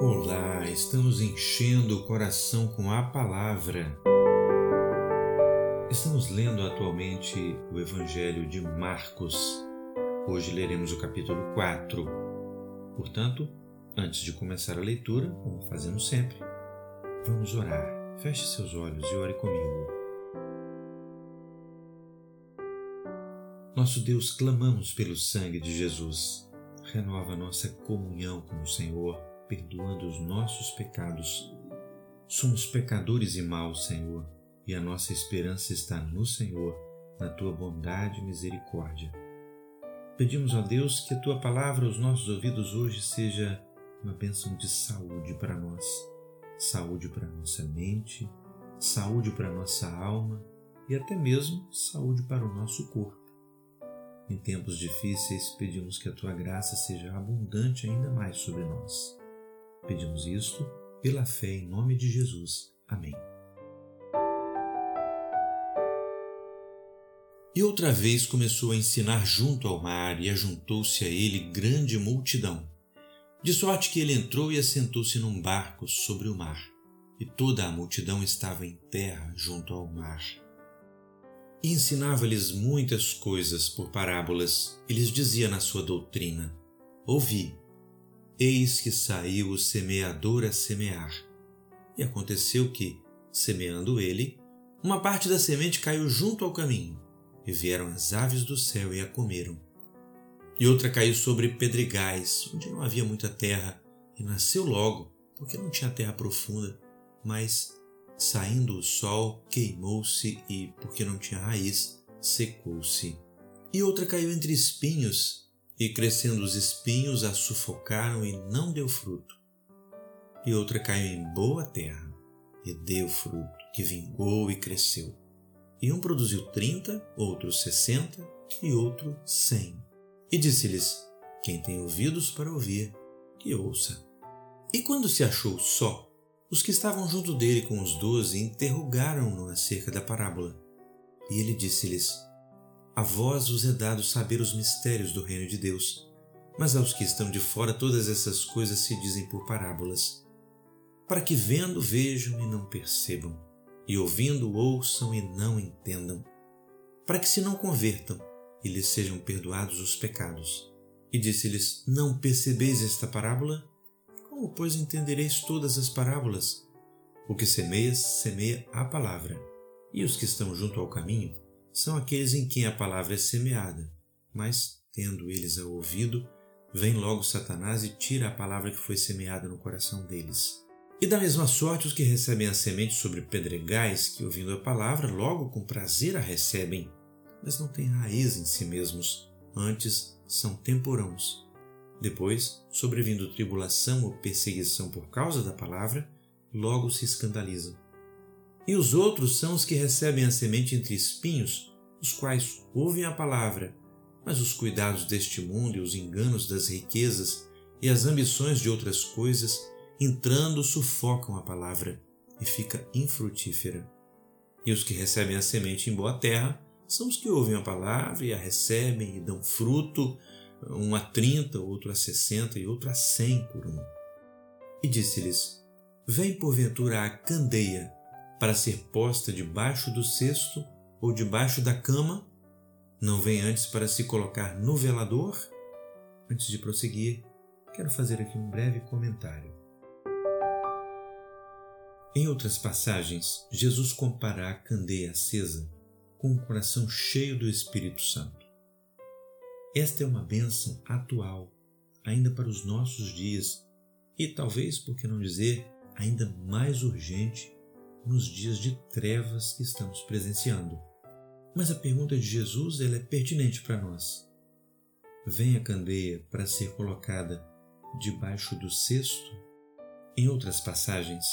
Olá, estamos enchendo o coração com a palavra. Estamos lendo atualmente o Evangelho de Marcos. Hoje leremos o capítulo 4. Portanto, antes de começar a leitura, como fazemos sempre, vamos orar. Feche seus olhos e ore comigo. Nosso Deus, clamamos pelo sangue de Jesus. Renova nossa comunhão com o Senhor, perdoando os nossos pecados. Somos pecadores e maus, Senhor e a nossa esperança está no Senhor, na tua bondade e misericórdia. Pedimos a Deus que a tua palavra aos nossos ouvidos hoje seja uma bênção de saúde para nós, saúde para nossa mente, saúde para nossa alma e até mesmo saúde para o nosso corpo. Em tempos difíceis, pedimos que a tua graça seja abundante ainda mais sobre nós. Pedimos isto pela fé em nome de Jesus. Amém. E outra vez começou a ensinar junto ao mar, e ajuntou-se a ele grande multidão, de sorte que ele entrou e assentou-se num barco sobre o mar, e toda a multidão estava em terra junto ao mar. E ensinava-lhes muitas coisas por parábolas, e lhes dizia na sua doutrina: Ouvi, eis que saiu o semeador a semear. E aconteceu que, semeando ele, uma parte da semente caiu junto ao caminho e vieram as aves do céu e a comeram. E outra caiu sobre pedregais, onde não havia muita terra, e nasceu logo, porque não tinha terra profunda, mas, saindo o sol, queimou-se e, porque não tinha raiz, secou-se. E outra caiu entre espinhos, e crescendo os espinhos a sufocaram e não deu fruto. E outra caiu em boa terra, e deu fruto, que vingou e cresceu e um produziu trinta, outro sessenta e outro cem. E disse-lhes: Quem tem ouvidos para ouvir, que ouça. E quando se achou só, os que estavam junto dele com os doze interrogaram-no acerca da parábola. E ele disse-lhes: A vós vos é dado saber os mistérios do reino de Deus, mas aos que estão de fora todas essas coisas se dizem por parábolas, para que vendo vejam e não percebam e ouvindo ouçam e não entendam, para que se não convertam e lhes sejam perdoados os pecados. E disse-lhes: Não percebeis esta parábola? Como, pois, entendereis todas as parábolas? O que semeia, semeia a palavra, e os que estão junto ao caminho são aqueles em quem a palavra é semeada. Mas, tendo eles a ouvido, vem logo Satanás e tira a palavra que foi semeada no coração deles e da mesma sorte os que recebem a semente sobre pedregais, que ouvindo a palavra, logo com prazer a recebem, mas não têm raiz em si mesmos, antes são temporãos. Depois, sobrevindo tribulação ou perseguição por causa da palavra, logo se escandalizam. E os outros são os que recebem a semente entre espinhos, os quais ouvem a palavra, mas os cuidados deste mundo e os enganos das riquezas e as ambições de outras coisas entrando, sufocam a palavra e fica infrutífera. E os que recebem a semente em boa terra são os que ouvem a palavra e a recebem e dão fruto, um a trinta, outro a sessenta e outro a cem por um. E disse-lhes: Vem porventura a candeia para ser posta debaixo do cesto ou debaixo da cama? Não vem antes para se colocar no velador? Antes de prosseguir, quero fazer aqui um breve comentário. Em outras passagens, Jesus compara a candeia acesa com um coração cheio do Espírito Santo. Esta é uma bênção atual, ainda para os nossos dias, e talvez, por que não dizer, ainda mais urgente nos dias de trevas que estamos presenciando. Mas a pergunta de Jesus ela é pertinente para nós. Vem a candeia para ser colocada debaixo do cesto? Em outras passagens,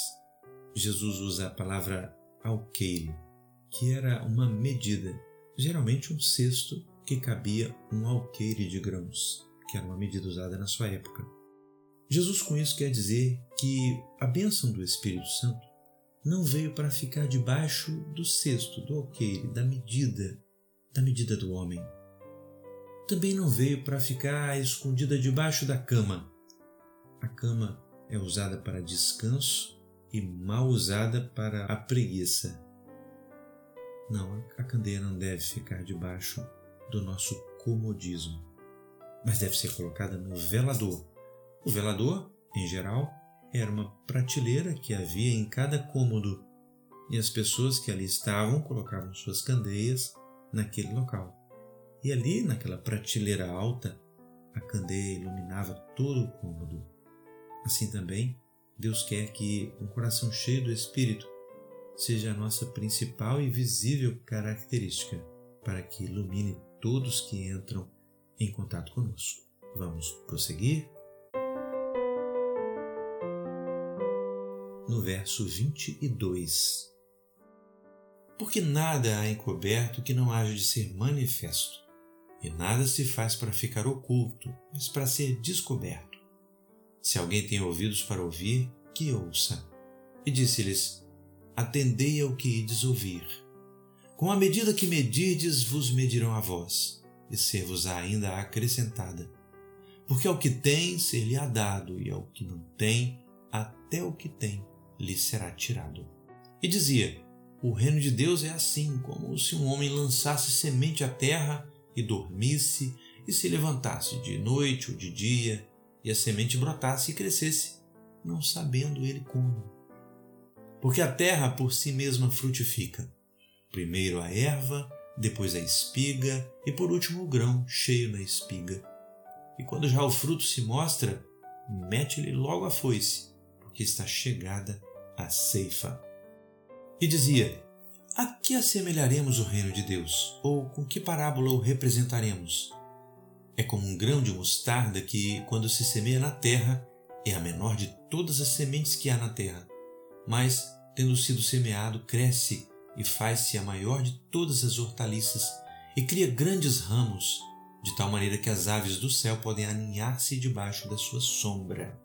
Jesus usa a palavra alqueire, que era uma medida, geralmente um cesto que cabia um alqueire de grãos, que era uma medida usada na sua época. Jesus com isso quer dizer que a bênção do Espírito Santo não veio para ficar debaixo do cesto, do alqueire, da medida, da medida do homem. também não veio para ficar escondida debaixo da cama. A cama é usada para descanso e mal usada para a preguiça. Não, a candeia não deve ficar debaixo do nosso comodismo, mas deve ser colocada no velador. O velador, em geral, era uma prateleira que havia em cada cômodo e as pessoas que ali estavam colocavam suas candeias naquele local. E ali, naquela prateleira alta, a candeia iluminava todo o cômodo. Assim também, Deus quer que um coração cheio do Espírito seja a nossa principal e visível característica para que ilumine todos que entram em contato conosco. Vamos prosseguir? No verso 22. Porque nada há encoberto que não haja de ser manifesto, e nada se faz para ficar oculto, mas para ser descoberto. Se alguém tem ouvidos para ouvir, que ouça. E disse-lhes: Atendei ao que ides ouvir. Com a medida que medirdes, vos medirão a vós, e ser-vos-á ainda acrescentada. Porque ao que tem, ser-lhe-á dado, e ao que não tem, até o que tem, lhe será tirado. E dizia: O reino de Deus é assim, como se um homem lançasse semente à terra e dormisse e se levantasse de noite ou de dia, e a semente brotasse e crescesse, não sabendo ele como. Porque a terra por si mesma frutifica. Primeiro a erva, depois a espiga e por último o grão cheio na espiga. E quando já o fruto se mostra, mete-lhe logo a foice, porque está chegada a ceifa. E dizia: A que assemelharemos o reino de Deus? Ou com que parábola o representaremos? É como um grão de mostarda que, quando se semeia na terra, é a menor de todas as sementes que há na terra, mas, tendo sido semeado, cresce e faz-se a maior de todas as hortaliças e cria grandes ramos, de tal maneira que as aves do céu podem aninhar-se debaixo da sua sombra.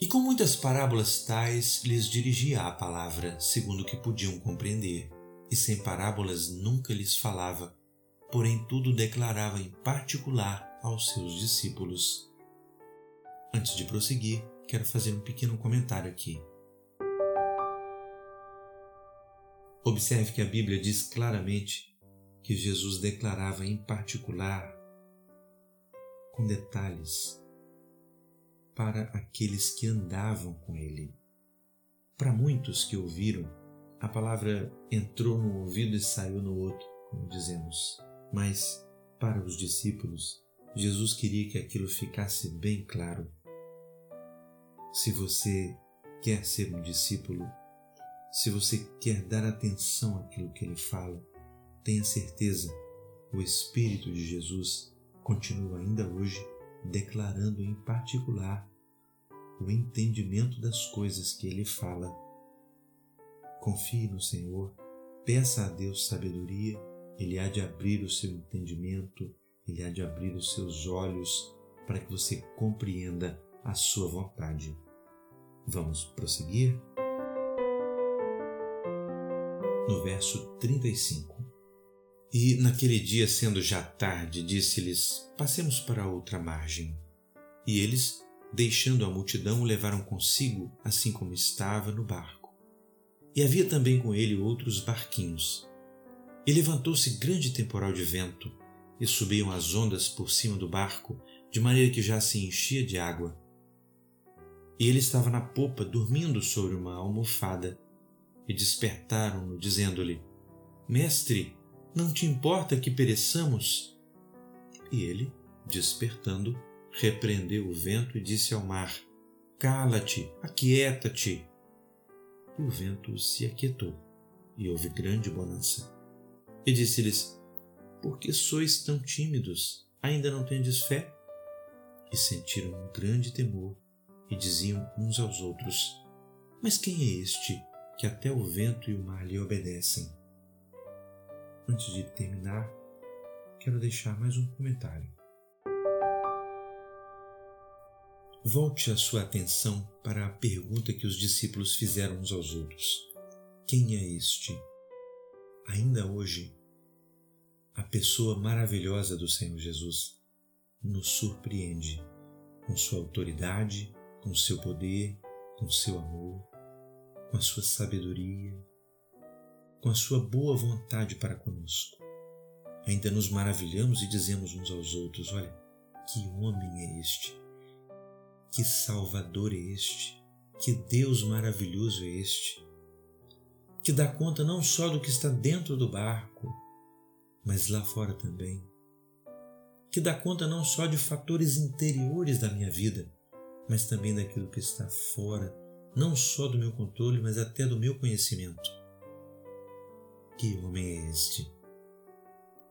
E com muitas parábolas tais lhes dirigia a palavra, segundo o que podiam compreender, e sem parábolas nunca lhes falava, porém tudo declarava em particular aos seus discípulos. Antes de prosseguir, quero fazer um pequeno comentário aqui. Observe que a Bíblia diz claramente que Jesus declarava em particular, com detalhes, para aqueles que andavam com ele. Para muitos que ouviram, a palavra entrou no ouvido e saiu no outro, como dizemos. Mas, para os discípulos, Jesus queria que aquilo ficasse bem claro. Se você quer ser um discípulo, se você quer dar atenção àquilo que ele fala, tenha certeza, o Espírito de Jesus continua ainda hoje declarando em particular o entendimento das coisas que ele fala. Confie no Senhor, peça a Deus sabedoria, ele há de abrir o seu entendimento, ele há de abrir os seus olhos para que você compreenda a sua vontade. Vamos prosseguir? No verso 35. E naquele dia, sendo já tarde, disse-lhes: Passemos para outra margem. E eles, deixando a multidão, o levaram consigo, assim como estava no barco. E havia também com ele outros barquinhos. E levantou-se grande temporal de vento, e subiam as ondas por cima do barco, de maneira que já se enchia de água. E ele estava na popa, dormindo sobre uma almofada, e despertaram-no, dizendo-lhe: Mestre, não te importa que pereçamos? E ele, despertando, repreendeu o vento e disse ao mar: Cala-te, aquieta-te. E o vento se aquietou, e houve grande bonança. E disse-lhes: Por que sois tão tímidos? Ainda não tendes fé? E sentiram um grande temor, e diziam uns aos outros: Mas quem é este que até o vento e o mar lhe obedecem? Antes de terminar, quero deixar mais um comentário. Volte a sua atenção para a pergunta que os discípulos fizeram uns aos outros: Quem é este? Ainda hoje, a pessoa maravilhosa do Senhor Jesus nos surpreende com sua autoridade, com seu poder, com seu amor, com a sua sabedoria, com a sua boa vontade para conosco. Ainda nos maravilhamos e dizemos uns aos outros: Olha, que homem é este? Que Salvador é este? Que Deus maravilhoso é este? Que dá conta não só do que está dentro do barco, mas lá fora também. Que dá conta não só de fatores interiores da minha vida, mas também daquilo que está fora, não só do meu controle, mas até do meu conhecimento. Que homem é este?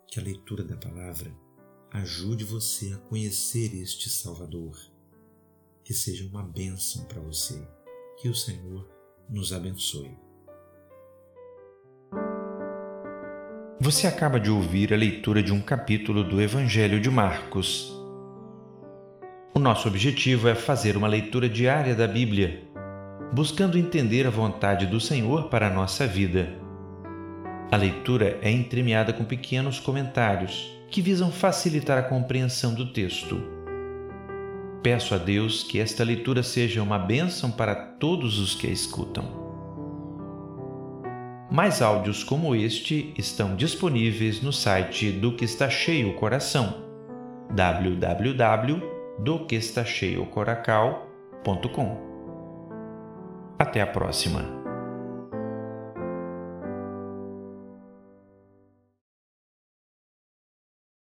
Que a leitura da palavra ajude você a conhecer este Salvador. Que seja uma bênção para você. Que o Senhor nos abençoe. Você acaba de ouvir a leitura de um capítulo do Evangelho de Marcos. O nosso objetivo é fazer uma leitura diária da Bíblia, buscando entender a vontade do Senhor para a nossa vida. A leitura é entremeada com pequenos comentários que visam facilitar a compreensão do texto. Peço a Deus que esta leitura seja uma bênção para todos os que a escutam. Mais áudios como este estão disponíveis no site do que está cheio o coração www.doquestacheiocoracal.com. Até a próxima.